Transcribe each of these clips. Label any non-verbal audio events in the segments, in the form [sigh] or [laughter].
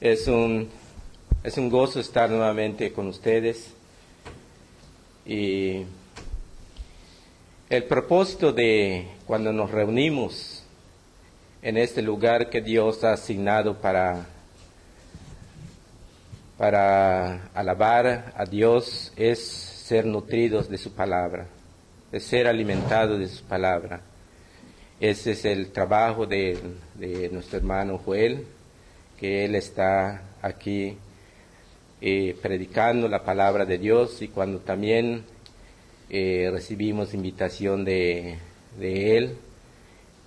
Es un, es un gozo estar nuevamente con ustedes. Y el propósito de cuando nos reunimos en este lugar que Dios ha asignado para, para alabar a Dios es ser nutridos de su palabra, es ser alimentados de su palabra. Ese es el trabajo de, de nuestro hermano Joel, que él está aquí eh, predicando la palabra de Dios y cuando también eh, recibimos invitación de, de él,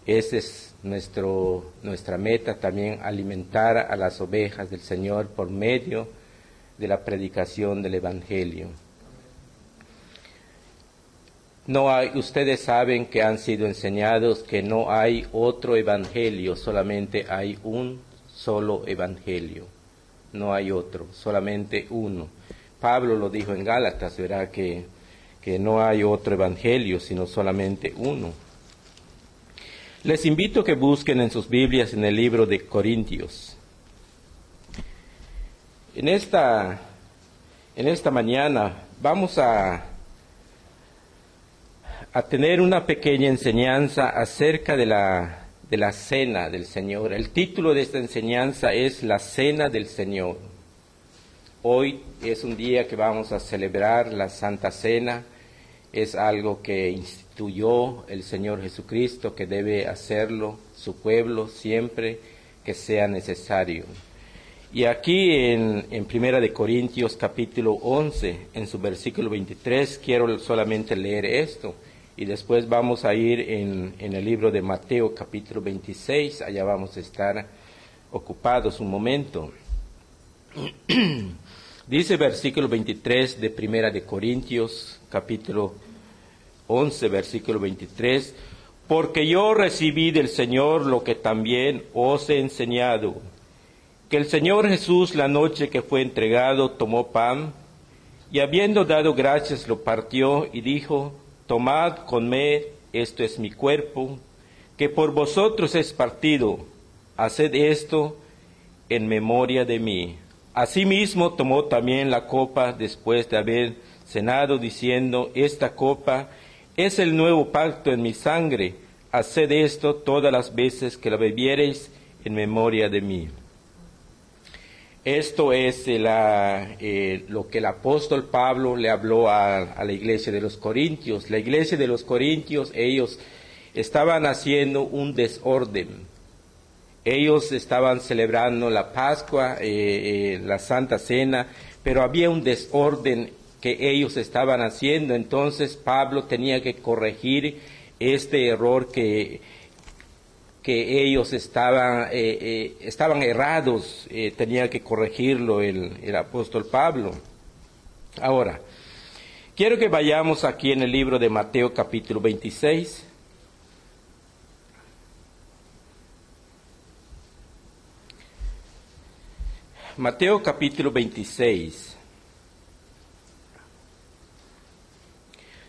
esa es nuestro, nuestra meta también, alimentar a las ovejas del Señor por medio de la predicación del Evangelio. No hay, ustedes saben que han sido enseñados que no hay otro evangelio, solamente hay un solo evangelio. No hay otro, solamente uno. Pablo lo dijo en Gálatas, verá que, que no hay otro evangelio, sino solamente uno. Les invito a que busquen en sus Biblias en el libro de Corintios. En esta, en esta mañana vamos a a tener una pequeña enseñanza acerca de la, de la cena del Señor. El título de esta enseñanza es La cena del Señor. Hoy es un día que vamos a celebrar la Santa Cena. Es algo que instituyó el Señor Jesucristo, que debe hacerlo su pueblo siempre que sea necesario. Y aquí en, en Primera de Corintios capítulo 11, en su versículo 23, quiero solamente leer esto y después vamos a ir en, el libro de Mateo capítulo 26, allá vamos a estar ocupados un momento. [clears throat] Dice versículo 23 de Primera de Corintios capítulo 11 versículo 23, porque yo recibí del Señor lo que también os he enseñado, que el Señor Jesús la noche que fue entregado tomó pan y habiendo dado gracias lo partió y dijo, Tomad, comed, esto es mi cuerpo, que por vosotros es partido. Haced esto en memoria de mí. Asimismo tomó también la copa después de haber cenado, diciendo, esta copa es el nuevo pacto en mi sangre. Haced esto todas las veces que la bebiereis en memoria de mí. Esto es la, eh, lo que el apóstol Pablo le habló a, la iglesia de los Corintios. La iglesia de los Corintios, ellos estaban haciendo un desorden. Ellos estaban celebrando la Pascua, eh, eh, la Santa Cena, pero había un desorden que ellos estaban haciendo. Entonces Pablo tenía que corregir este error que que ellos estaban, eh, eh, estaban errados, eh, tenía que corregirlo el, el, apóstol Pablo. Ahora, quiero que vayamos aquí en el libro de Mateo capítulo 26. Mateo capítulo 26.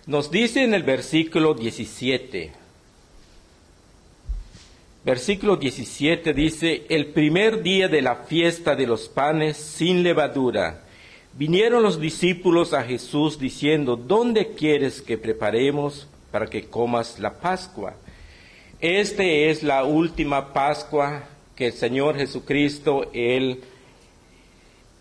Nos dice en el versículo 17, Versículo 17 dice, el primer día de la fiesta de los panes sin levadura, vinieron los discípulos a Jesús diciendo, ¿dónde quieres que preparemos para que comas la Pascua? Esta es la última Pascua que el Señor Jesucristo, Él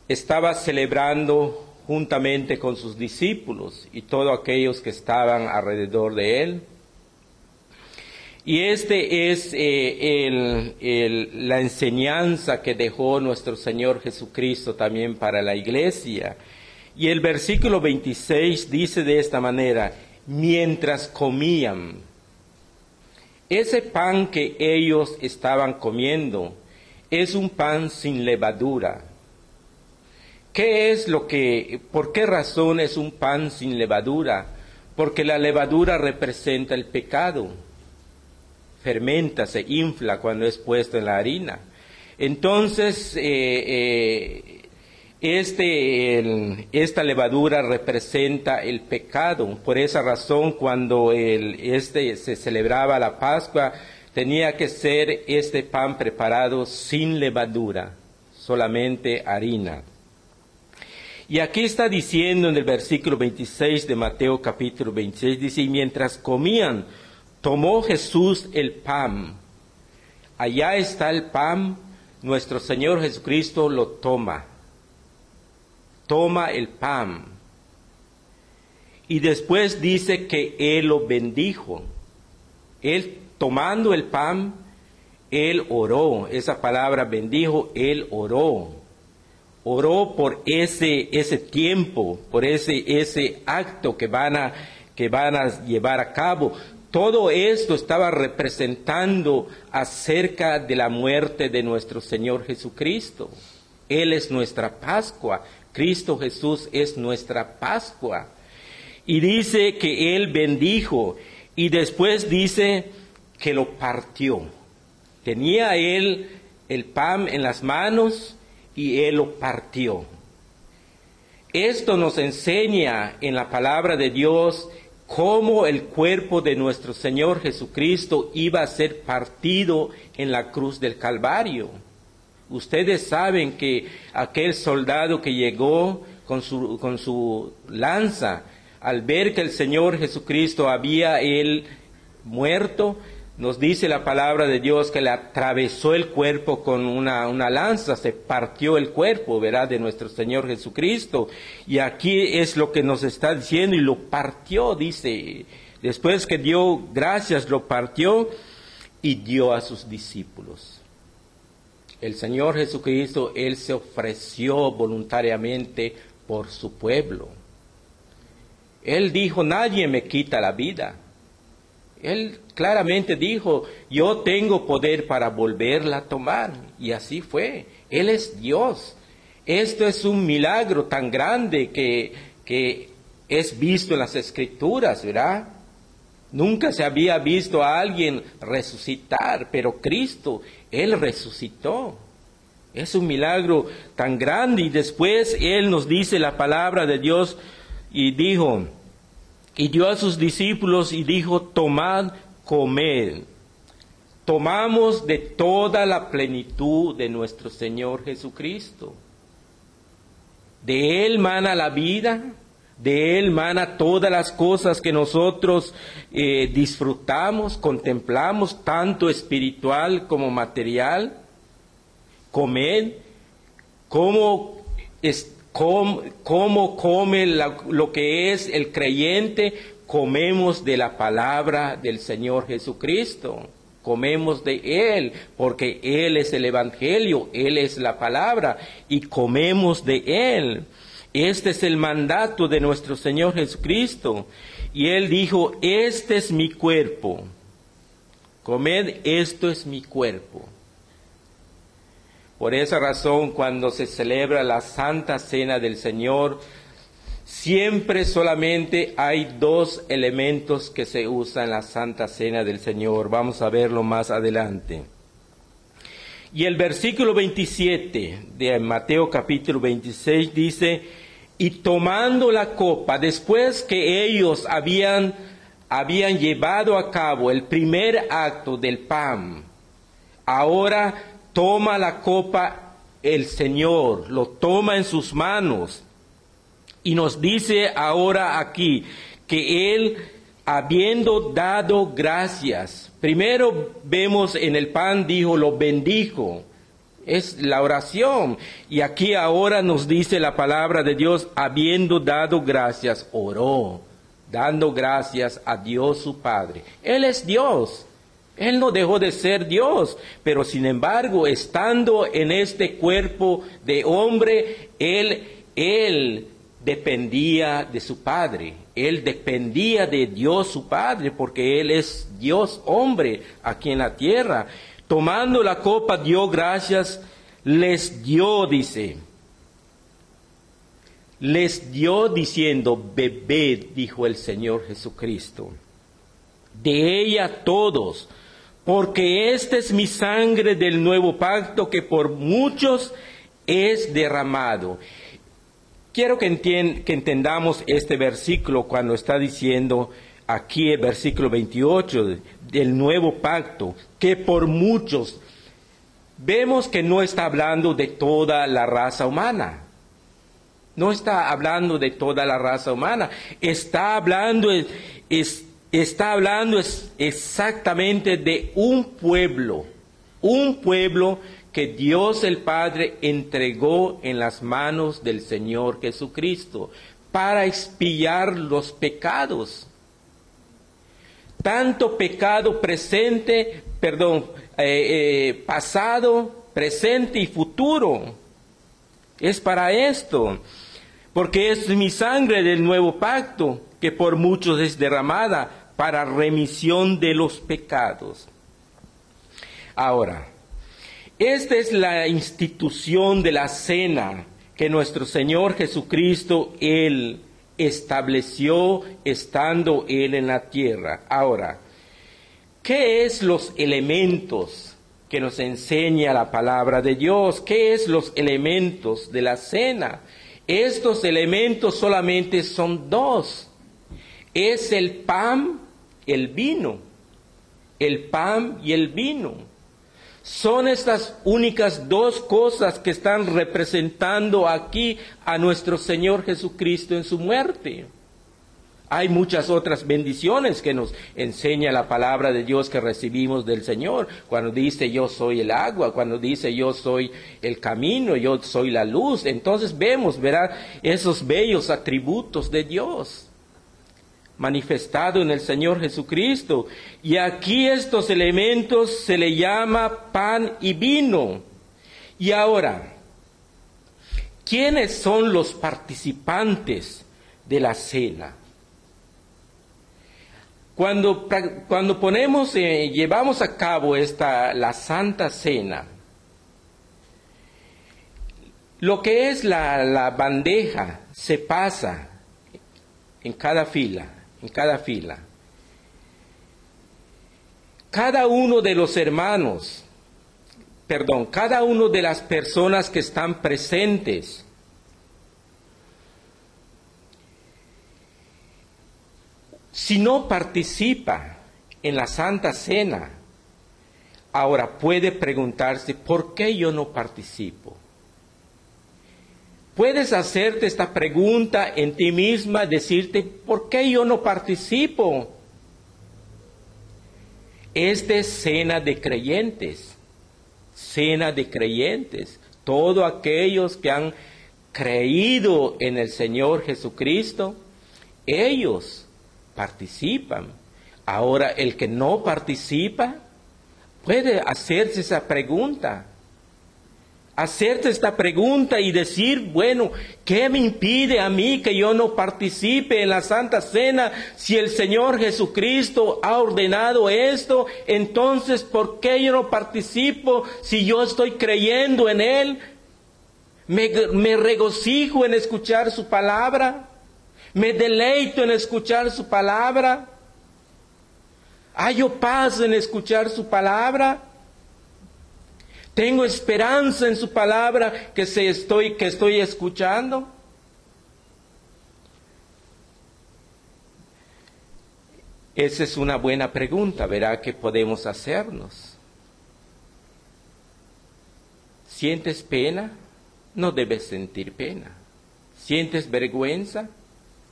estaba celebrando juntamente con sus discípulos y todos aquellos que estaban alrededor de Él. Y este es eh, la enseñanza que dejó nuestro Señor Jesucristo también para la iglesia. Y el versículo 26 dice de esta manera, mientras comían, ese pan que ellos estaban comiendo es un pan sin levadura. ¿Qué es lo que, por qué razón es un pan sin levadura? Porque la levadura representa el pecado fermenta, se infla cuando es puesto en la harina. Entonces, eh, eh, este, esta levadura representa el pecado. Por esa razón, cuando este se celebraba la Pascua, tenía que ser este pan preparado sin levadura, solamente harina. Y aquí está diciendo en el versículo 26 de Mateo capítulo 26, dice, y mientras comían, tomó Jesús el pan. Allá está el pan, nuestro Señor Jesucristo lo toma. Toma el pan. Y después dice que Él lo bendijo. Él tomando el pan, Él oró. Esa palabra bendijo, Él oró oró por ese, ese tiempo, por ese, ese acto que van, a, que van a llevar a cabo. Todo esto estaba representando acerca de la muerte de nuestro Señor Jesucristo. Él es nuestra Pascua. Cristo Jesús es nuestra Pascua. Y dice que Él bendijo y después dice que lo partió. Tenía Él el pan en las manos y Él lo partió. Esto nos enseña en la palabra de Dios cómo el cuerpo de nuestro Señor Jesucristo iba a ser partido en la cruz del Calvario. Ustedes saben que aquel soldado que llegó con su, con su lanza, al ver que el Señor Jesucristo había él muerto, nos dice la palabra de Dios que le atravesó el cuerpo con una, una, lanza, se partió el cuerpo, ¿verdad?, de nuestro Señor Jesucristo. Y aquí es lo que nos está diciendo, y lo partió, dice, después que dio gracias, lo partió y dio a sus discípulos. El Señor Jesucristo, Él se ofreció voluntariamente por su pueblo. Él dijo, nadie me quita la vida él claramente dijo, yo tengo poder para volverla a tomar. Y así fue. Él es Dios. Esto es un milagro tan grande que, que es visto en las escrituras, ¿verdad? Nunca se había visto a alguien resucitar, pero Cristo, Él resucitó. Es un milagro tan grande y después Él nos dice la palabra de Dios y dijo, y dio a sus discípulos y dijo, tomad, comed. Tomamos de toda la plenitud de nuestro Señor Jesucristo. De Él mana la vida, de Él mana todas las cosas que nosotros eh, disfrutamos, contemplamos, tanto espiritual como material. Comed, como cómo, come lo que es el creyente, comemos de la palabra del Señor Jesucristo. Comemos de Él, porque Él es el Evangelio, Él es la palabra, y comemos de Él. Este es el mandato de nuestro Señor Jesucristo. Y Él dijo, este es mi cuerpo. Comed, esto es mi cuerpo. Por esa razón, cuando se celebra la Santa Cena del Señor, siempre solamente hay dos elementos que se usan en la Santa Cena del Señor. Vamos a verlo más adelante. Y el versículo 27 de Mateo capítulo 26 dice, y tomando la copa, después que ellos habían, habían llevado a cabo el primer acto del pan, ahora toma la copa el Señor, lo toma en sus manos y nos dice ahora aquí que Él, habiendo dado gracias, primero vemos en el pan, dijo, lo bendijo, es la oración. Y aquí ahora nos dice la palabra de Dios, habiendo dado gracias, oró, dando gracias a Dios su Padre. Él es Dios. Él no dejó de ser Dios, pero sin embargo, estando en este cuerpo de hombre, él, él dependía de su Padre. Él dependía de Dios su Padre, porque Él es Dios hombre aquí en la tierra. Tomando la copa, dio gracias, les dio, dice. Les dio diciendo, bebed, dijo el Señor Jesucristo. De ella todos porque esta es mi sangre del nuevo pacto que por muchos es derramado. Quiero que, entendamos este versículo cuando está diciendo aquí el versículo 28 del nuevo pacto, que por muchos vemos que no está hablando de toda la raza humana. No está hablando de toda la raza humana. Está hablando, está hablando exactamente de un pueblo. Un pueblo que Dios el Padre entregó en las manos del Señor Jesucristo para expiar los pecados. Tanto pecado presente, perdón, eh, eh, pasado, presente y futuro. Es para esto, porque es mi sangre del nuevo pacto que por muchos es derramada para remisión de los pecados. Ahora, esta es la institución de la cena que nuestro Señor Jesucristo, Él estableció estando Él en la tierra. Ahora, ¿qué es los elementos que nos enseña la palabra de Dios? ¿Qué es los elementos de la cena? Estos elementos solamente son dos. Es el pan, el vino. El pan y el vino. Son estas únicas dos cosas que están representando aquí a nuestro Señor Jesucristo en su muerte. Hay muchas otras bendiciones que nos enseña la palabra de Dios que recibimos del Señor. Cuando dice yo soy el agua, cuando dice yo soy el camino, yo soy la luz. Entonces vemos, ¿verdad? Esos bellos atributos de Dios manifestado en el Señor Jesucristo. Y aquí estos elementos se le llama pan y vino. Y ahora, ¿quiénes son los participantes de la cena? Cuando, cuando ponemos, eh, llevamos a cabo esta, la Santa Cena, lo que es la, la bandeja se pasa en cada fila en cada fila. Cada uno de los hermanos, perdón, cada uno de las personas que están presentes, si no participa en la Santa Cena, ahora puede preguntarse, ¿por qué yo no participo? Puedes hacerte esta pregunta en ti misma, decirte, ¿por qué yo no participo? Es cena de creyentes, cena de creyentes. Todos aquellos que han creído en el Señor Jesucristo, ellos participan. Ahora, el que no participa puede hacerse esa pregunta hacerte esta pregunta y decir, bueno, ¿qué me impide a mí que yo no participe en la Santa Cena si el Señor Jesucristo ha ordenado esto? Entonces, ¿por qué yo no participo si yo estoy creyendo en Él? Me, me regocijo en escuchar su palabra. Me deleito en escuchar su palabra. Hallo paz en escuchar su palabra. Tengo esperanza en su palabra que, se estoy, que estoy escuchando. Esa es una buena pregunta, verá que podemos hacernos. ¿Sientes pena? No debes sentir pena. ¿Sientes vergüenza?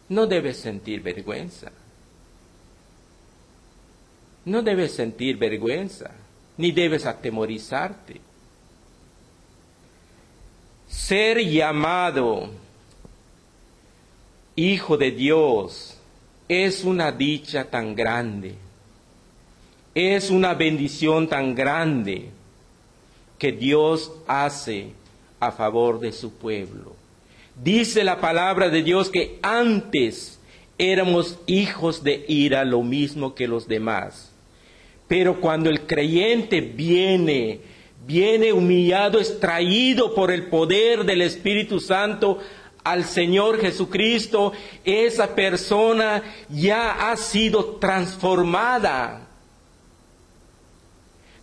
No debes sentir vergüenza. No debes sentir vergüenza, ni debes atemorizarte ser llamado hijo de Dios es una dicha tan grande, es una bendición tan grande que Dios hace a favor de su pueblo. Dice la palabra de Dios que antes éramos hijos de ira lo mismo que los demás. Pero cuando el creyente viene viene humillado, extraído por el poder del Espíritu Santo al Señor Jesucristo, esa persona ya ha sido transformada.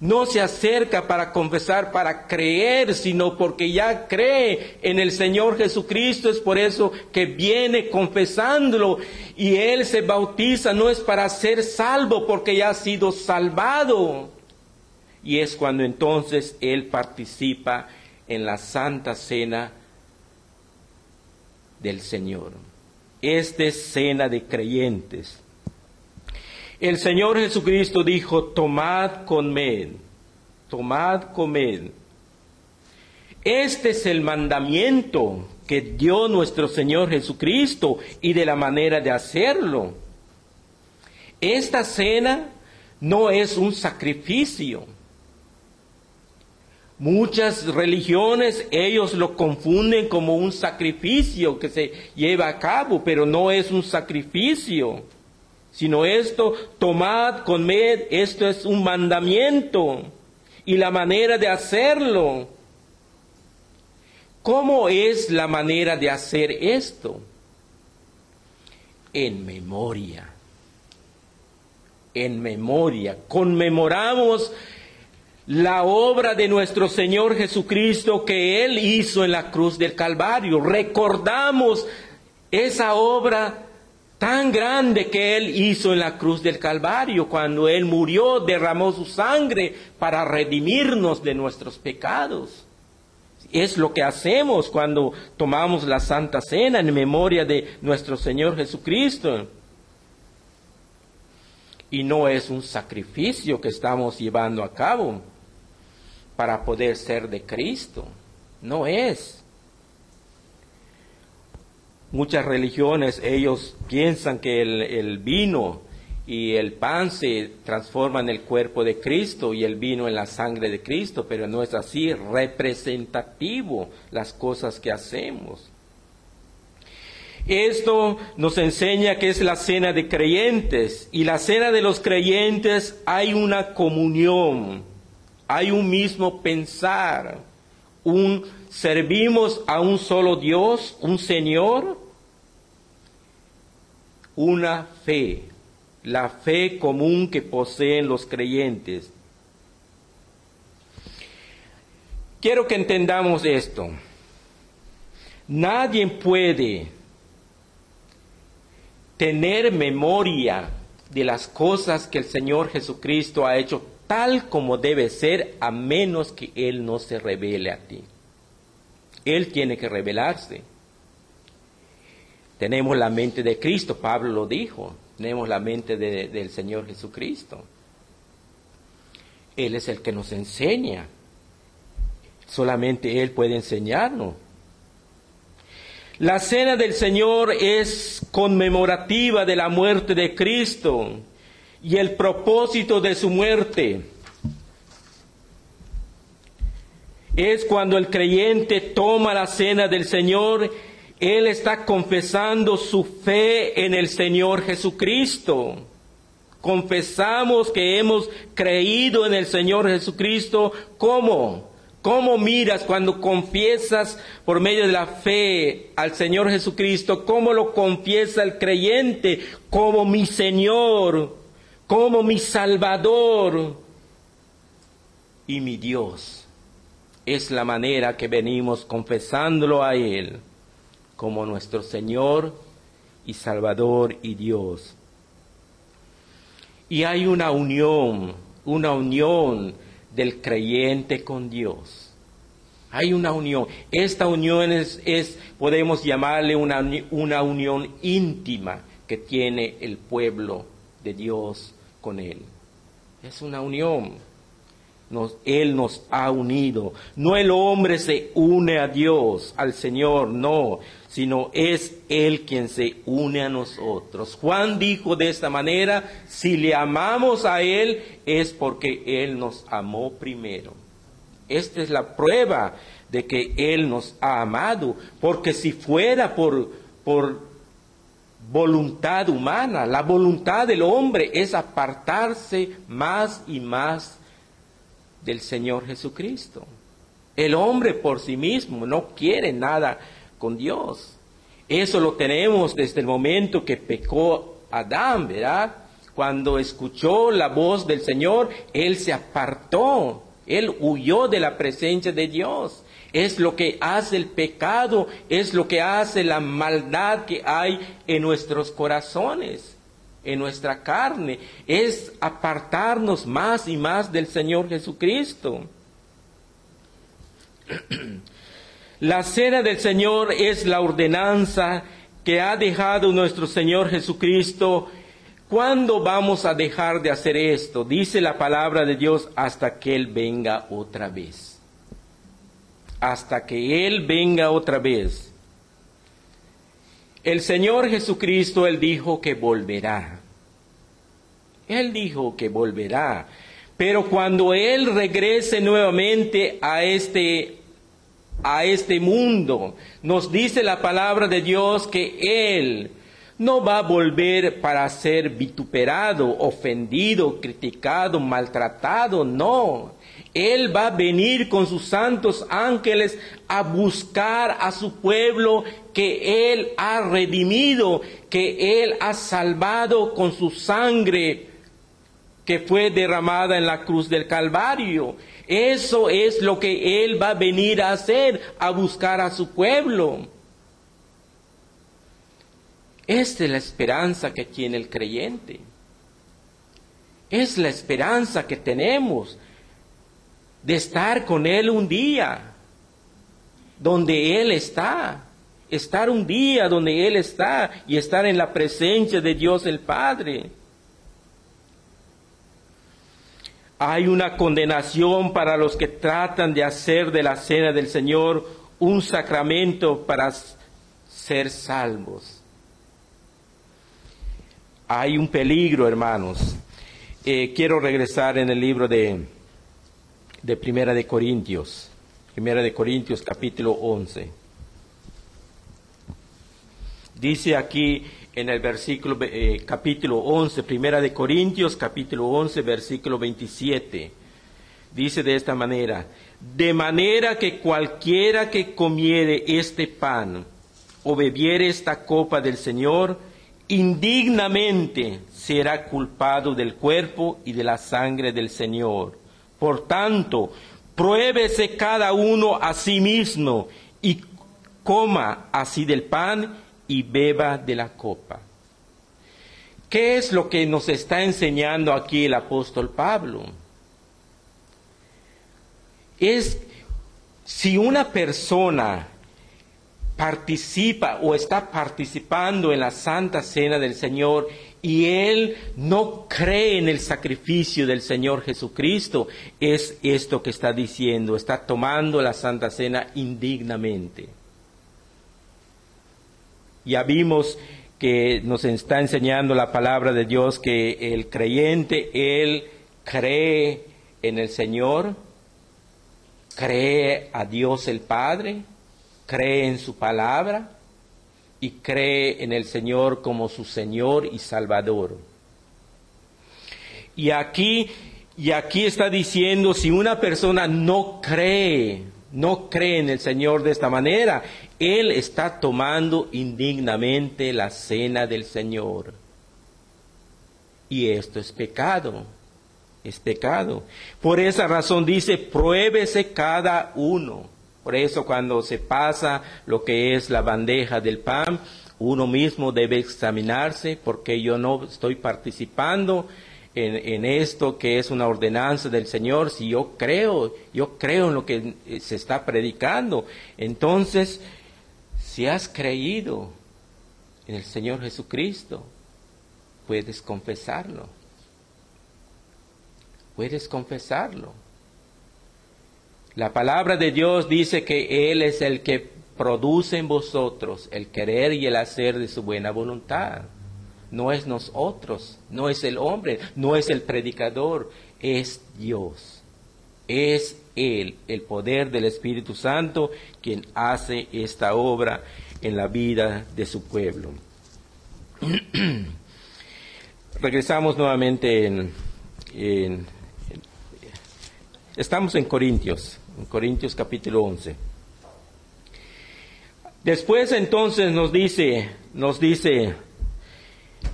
No se acerca para confesar, para creer, sino porque ya cree en el Señor Jesucristo. Es por eso que viene confesándolo y Él se bautiza. No es para ser salvo porque ya ha sido salvado y es cuando entonces Él participa en la Santa Cena del Señor. Esta es cena de creyentes. El Señor Jesucristo dijo, tomad, comed, tomad, comed. Este es el mandamiento que dio nuestro Señor Jesucristo y de la manera de hacerlo. Esta cena no es un sacrificio. Muchas religiones ellos lo confunden como un sacrificio que se lleva a cabo, pero no es un sacrificio, sino esto, tomad, comed, esto es un mandamiento y la manera de hacerlo. ¿Cómo es la manera de hacer esto? En memoria. En memoria. Conmemoramos la obra de nuestro Señor Jesucristo que Él hizo en la cruz del Calvario. Recordamos esa obra tan grande que Él hizo en la cruz del Calvario, cuando Él murió, derramó su sangre para redimirnos de nuestros pecados. Es lo que hacemos cuando tomamos la Santa Cena en memoria de nuestro Señor Jesucristo. Y no es un sacrificio que estamos llevando a cabo para poder ser de Cristo. No es. Muchas religiones, ellos piensan que el, vino y el pan se transforman en el cuerpo de Cristo y el vino en la sangre de Cristo, pero no es así, representativo las cosas que hacemos. Esto nos enseña que es la cena de creyentes y la cena de los creyentes hay una comunión hay un mismo pensar, un servimos a un solo Dios, un Señor, una fe, la fe común que poseen los creyentes. Quiero que entendamos esto. Nadie puede tener memoria de las cosas que el Señor Jesucristo ha hecho tal como debe ser a menos que Él no se revele a ti. Él tiene que revelarse. Tenemos la mente de Cristo, Pablo lo dijo, tenemos la mente del Señor Jesucristo. Él es el que nos enseña. Solamente Él puede enseñarnos. La cena del Señor es conmemorativa de la muerte de Cristo y el propósito de su muerte. Es cuando el creyente toma la cena del Señor, Él está confesando su fe en el Señor Jesucristo. Confesamos que hemos creído en el Señor Jesucristo. ¿Cómo? ¿Cómo miras cuando confiesas por medio de la fe al Señor Jesucristo? ¿Cómo lo confiesa el creyente como mi Señor? Como mi Salvador y mi Dios. Es la manera que venimos confesándolo a Él como nuestro Señor y Salvador y Dios. Y hay una unión, una unión del creyente con Dios. Hay una unión. Esta unión es, podemos llamarle una, una unión íntima que tiene el pueblo de Dios con Él. Es una unión. Él nos ha unido. No el hombre se une a Dios, al Señor, no, sino es Él quien se une a nosotros. Juan dijo de esta manera, si le amamos a Él es porque Él nos amó primero. Esta es la prueba de que Él nos ha amado, porque si fuera por, por voluntad humana. La voluntad del hombre es apartarse más y más del Señor Jesucristo. El hombre por sí mismo no quiere nada con Dios. Eso lo tenemos desde el momento que pecó Adán, ¿verdad? Cuando escuchó la voz del Señor, él se apartó, él huyó de la presencia de Dios es lo que hace el pecado, es lo que hace la maldad que hay en nuestros corazones. en nuestra carne, es apartarnos más y más del Señor Jesucristo. [clears throat] La cena del Señor es la ordenanza que ha dejado nuestro Señor Jesucristo. ¿Cuándo vamos a dejar de hacer esto? Dice la palabra de Dios hasta que Él venga otra vez. Hasta que Él venga otra vez. El Señor Jesucristo, Él dijo que volverá. Él dijo que volverá. Pero cuando Él regrese nuevamente a este a este mundo. Nos dice la palabra de Dios que Él no va a volver para ser vituperado, ofendido, criticado, maltratado, no. Él va a venir con sus santos ángeles a buscar a su pueblo que Él ha redimido, que Él ha salvado con su sangre que fue derramada en la cruz del Calvario. Eso es lo que Él va a venir a hacer, a buscar a su pueblo. Esta es la esperanza que tiene el creyente. Es la esperanza que tenemos de estar con Él un día, donde Él está. Estar un día donde Él está y estar en la presencia de Dios el Padre. Hay una condenación para los que tratan de hacer de la cena del Señor un sacramento para ser salvos. Hay un peligro, hermanos. Eh, quiero regresar en el libro de, de Primera de Corintios, Primera de Corintios capítulo 11. Dice aquí en el versículo eh, capítulo 11, primera de Corintios, capítulo 11, versículo 27. Dice de esta manera, de manera que cualquiera que comiere este pan o bebiere esta copa del Señor, indignamente será culpado del cuerpo y de la sangre del Señor. Por tanto, pruébese cada uno a sí mismo y coma así del pan y beba de la copa. ¿Qué es lo que nos está enseñando aquí el apóstol Pablo? Es si una persona participa o está participando en la Santa Cena del Señor y él no cree en el sacrificio del Señor Jesucristo, es esto que está diciendo, está tomando la Santa Cena indignamente. Ya vimos que nos está enseñando la palabra de Dios que el creyente, él cree en el Señor, cree a Dios el Padre, cree en su palabra y cree en el Señor como su Señor y Salvador. Y aquí, y aquí está diciendo, si una persona no cree, no cree en el Señor de esta manera, él está tomando indignamente la cena del Señor. Y esto es pecado, es pecado. Por esa razón dice, pruébese cada uno. Por eso cuando se pasa lo que es la bandeja del pan, uno mismo debe examinarse porque yo no estoy participando en, esto que es una ordenanza del Señor, si yo creo, yo creo en lo que se está predicando, entonces, si has creído en el Señor Jesucristo, puedes confesarlo. Puedes confesarlo. La palabra de Dios dice que Él es el que produce en vosotros el querer y el hacer de su buena voluntad no es nosotros, no es el hombre, no es el predicador, es Dios. Es Él, el poder del Espíritu Santo, quien hace esta obra en la vida de su pueblo. [clears throat] Regresamos nuevamente en, Estamos en Corintios, en Corintios capítulo 11. Después entonces nos dice, nos dice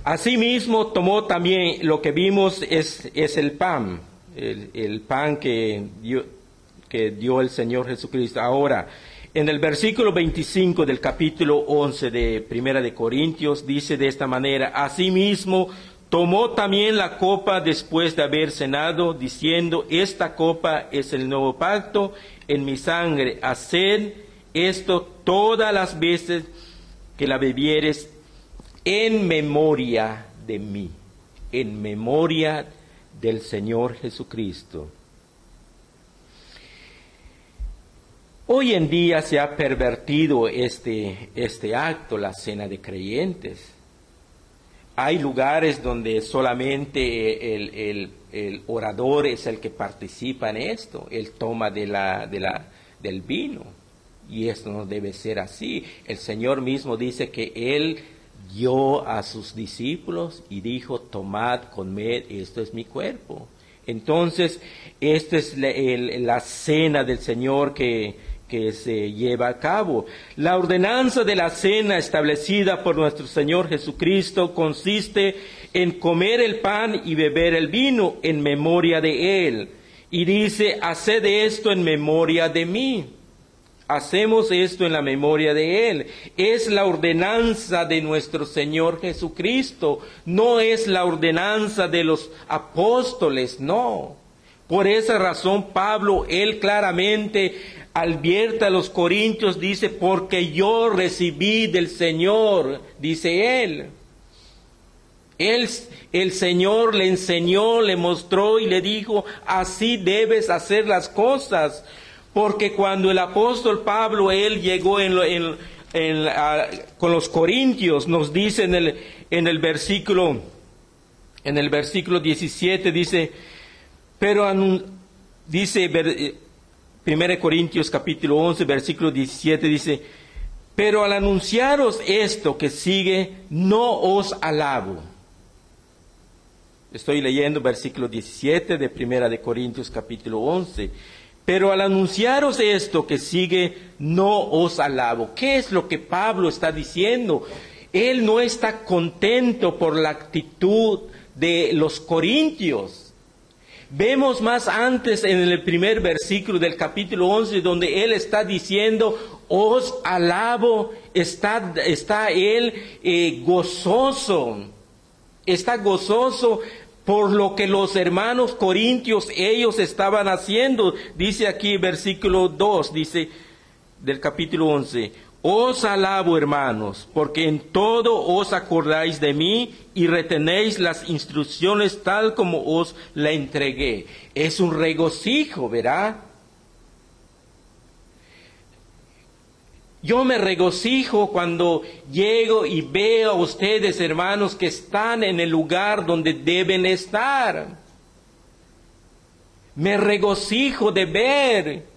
Asimismo tomó también lo que vimos es, es el pan, el, pan que dio, que dio el Señor Jesucristo. Ahora, en el versículo 25 del capítulo 11 de Primera de Corintios dice de esta manera, asimismo Tomó también la copa después de haber cenado, diciendo, esta copa es el nuevo pacto en mi sangre. Haced esto todas las veces que la bebieres en memoria de mí, en memoria del Señor Jesucristo. Hoy en día se ha pervertido este, este acto, la cena de creyentes. Hay lugares donde solamente el, orador es el que participa en esto, él toma del vino. Y esto no debe ser así. El Señor mismo dice que Él dio a sus discípulos y dijo, tomad, comed, esto es mi cuerpo. Entonces, esta es la cena del Señor que, que se lleva a cabo. La ordenanza de la cena establecida por nuestro Señor Jesucristo consiste en comer el pan y beber el vino en memoria de Él. Y dice, haced esto en memoria de mí. Hacemos esto en la memoria de Él. Es la ordenanza de nuestro Señor Jesucristo. No es la ordenanza de los apóstoles, no. Por esa razón Pablo, él claramente advierte a los corintios, dice, porque yo recibí del Señor, dice él. él. El Señor le enseñó, le mostró y le dijo, así debes hacer las cosas. Porque cuando el apóstol Pablo, él llegó en, con los corintios, nos dice en el, en el versículo, en el versículo 17, dice, pero dice 1 Corintios capítulo 11, versículo 17 dice, pero al anunciaros esto que sigue, no os alabo. Estoy leyendo versículo 17 de 1 de Corintios capítulo 11. Pero al anunciaros esto que sigue, no os alabo. ¿Qué es lo que Pablo está diciendo? Él no está contento por la actitud de los corintios. Vemos más antes en el primer versículo del capítulo 11 donde Él está diciendo, os alabo, está, está Él eh, gozoso, está gozoso por lo que los hermanos corintios ellos estaban haciendo. Dice aquí versículo 2, dice del capítulo 11, os alabo, hermanos, porque en todo os acordáis de mí y retenéis las instrucciones tal como os la entregué. Es un regocijo, ¿verdad? Yo me regocijo cuando llego y veo a ustedes, hermanos, que están en el lugar donde deben estar. Me regocijo de ver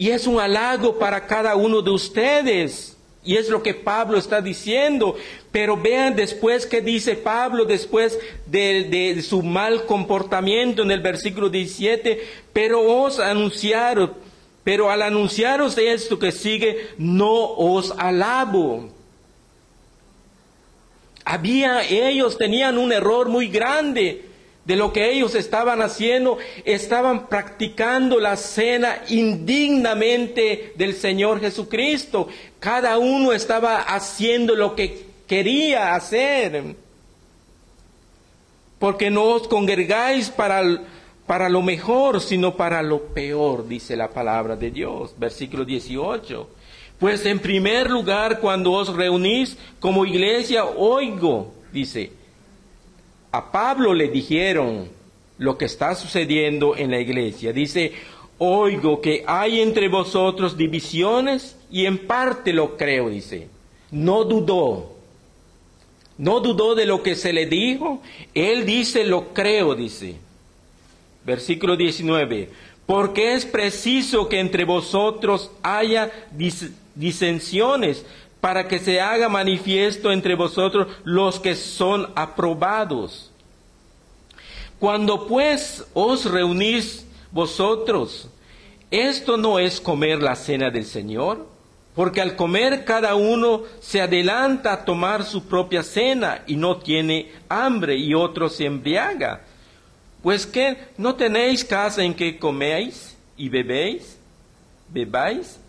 y es un halago para cada uno de ustedes. Y es lo que Pablo está diciendo. Pero vean después que dice Pablo, después de, su mal comportamiento en el versículo 17, pero os anunciaron, pero al anunciaros esto que sigue, no os alabo. Había, ellos tenían un error muy grande de lo que ellos estaban haciendo, estaban practicando la cena indignamente del Señor Jesucristo. Cada uno estaba haciendo lo que quería hacer. Porque no os congregáis para, para lo mejor, sino para lo peor, dice la palabra de Dios. Versículo 18. Pues en primer lugar, cuando os reunís como iglesia, oigo, dice, a Pablo le dijeron lo que está sucediendo en la iglesia. Dice, oigo que hay entre vosotros divisiones y en parte lo creo, dice. No dudó. No dudó de lo que se le dijo. Él dice, lo creo, dice. Versículo 19. Porque es preciso que entre vosotros haya disensiones para que se haga manifiesto entre vosotros los que son aprobados. Cuando pues os reunís vosotros, esto no es comer la cena del Señor, porque al comer cada uno se adelanta a tomar su propia cena y no tiene hambre y otro se embriaga. Pues que no tenéis casa en que coméis y bebéis, bebáis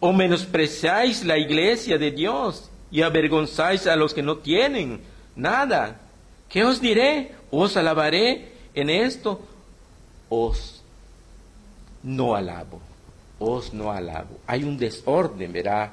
¿O menospreciáis la iglesia de Dios y avergonzáis a los que no tienen nada? ¿Qué os diré? ¿Os alabaré en esto? Os no alabo. Os no alabo. Hay un desorden, ¿verdad?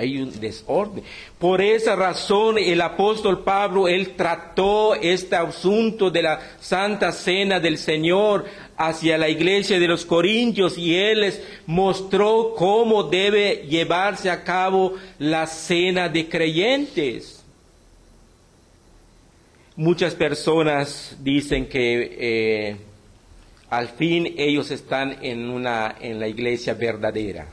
hay un desorden. Por esa razón el apóstol Pablo, él trató este asunto de la Santa Cena del Señor hacia la iglesia de los Corintios y él les mostró cómo debe llevarse a cabo la cena de creyentes. Muchas personas dicen que eh, al fin ellos están en, una, en la iglesia verdadera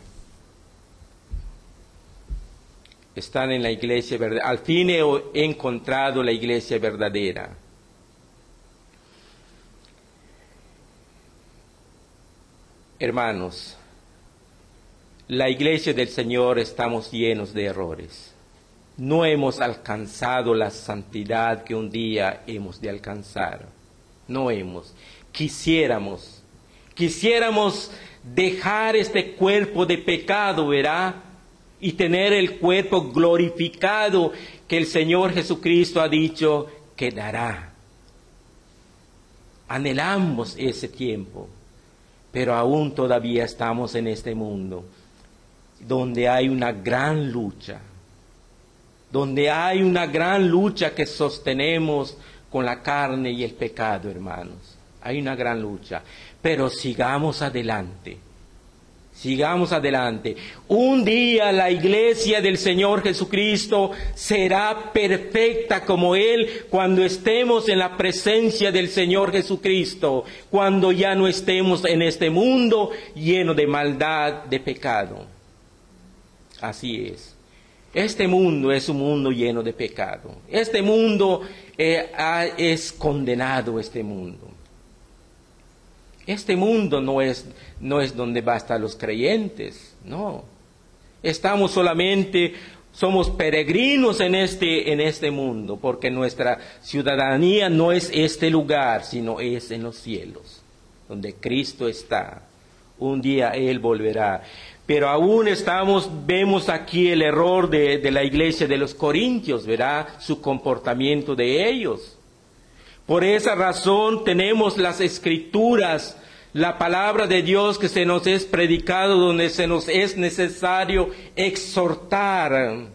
están en la iglesia verdadera. Al fin he encontrado la iglesia verdadera. Hermanos, la iglesia del Señor estamos llenos de errores. No hemos alcanzado la santidad que un día hemos de alcanzar. No hemos. Quisiéramos, quisiéramos dejar este cuerpo de pecado, ¿verdad? y tener el cuerpo glorificado que el Señor Jesucristo ha dicho que dará. Anhelamos ese tiempo, pero aún todavía estamos en este mundo donde hay una gran lucha, donde hay una gran lucha que sostenemos con la carne y el pecado, hermanos. Hay una gran lucha, pero sigamos adelante Sigamos adelante. Un día la iglesia del Señor Jesucristo será perfecta como Él cuando estemos en la presencia del Señor Jesucristo, cuando ya no estemos en este mundo lleno de maldad, de pecado. Así es. Este mundo es un mundo lleno de pecado. Este mundo eh, es condenado, este mundo. Este mundo no es, no es donde bastan los creyentes, no. Estamos solamente, somos peregrinos en este, en este mundo, porque nuestra ciudadanía no es este lugar, sino es en los cielos, donde Cristo está. Un día Él volverá. Pero aún estamos, vemos aquí el error de, de la iglesia de los Corintios, verá su comportamiento de ellos. Por esa razón tenemos las escrituras, la palabra de Dios que se nos es predicado, donde se nos es necesario exhortar,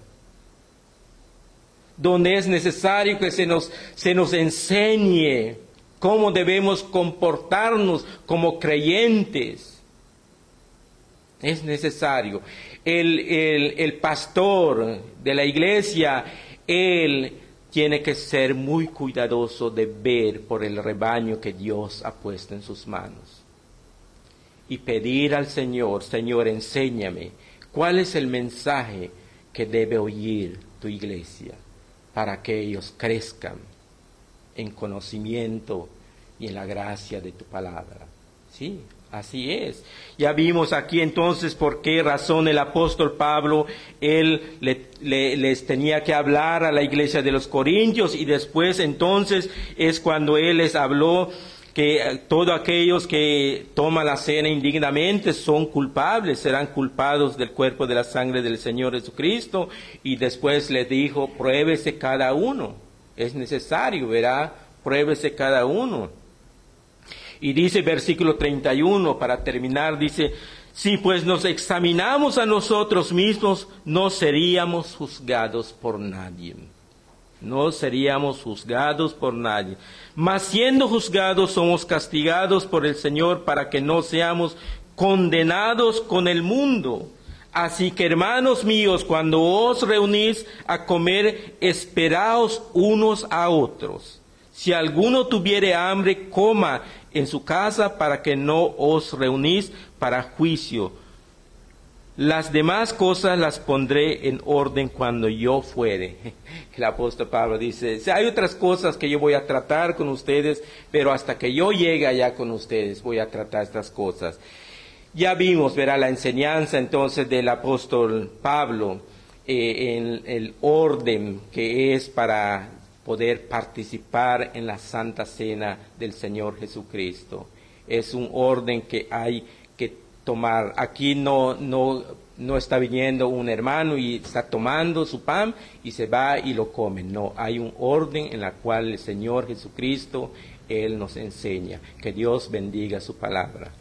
donde es necesario que se nos, se nos enseñe cómo debemos comportarnos como creyentes. Es necesario. El, el, el pastor de la iglesia, él tiene que ser muy cuidadoso de ver por el rebaño que Dios ha puesto en sus manos. Y pedir al Señor, Señor, enséñame cuál es el mensaje que debe oír tu iglesia para que ellos crezcan en conocimiento y en la gracia de tu palabra. Sí, Así es. Ya vimos aquí entonces por qué razón el apóstol Pablo, él les tenía que hablar a la iglesia de los Corintios y después entonces es cuando él les habló que eh, todos aquellos que toman la cena indignamente son culpables, serán culpados del cuerpo de la sangre del Señor Jesucristo y después les dijo, pruébese cada uno. Es necesario, verá, pruébese cada uno. Y dice versículo 31, para terminar, dice, si pues nos examinamos a nosotros mismos, no seríamos juzgados por nadie. No seríamos juzgados por nadie. Mas siendo juzgados, somos castigados por el Señor para que no seamos condenados con el mundo. Así que hermanos míos, cuando os reunís a comer, esperaos unos a otros. Si alguno tuviere hambre, coma en su casa para que no os reunís para juicio. Las demás cosas las pondré en orden cuando yo fuere. [laughs] El apóstol Pablo dice, hay otras cosas que yo voy a tratar con ustedes, pero hasta que yo llegue allá con ustedes voy a tratar estas cosas. Ya vimos, verá, la enseñanza entonces del apóstol Pablo eh, en el orden que es para poder participar en la Santa Cena del Señor Jesucristo. Es un orden que hay que tomar. Aquí no, no, no está viniendo un hermano y está tomando su pan y se va y lo come. No, hay un orden en la cual el Señor Jesucristo, Él nos enseña. Que Dios bendiga su palabra.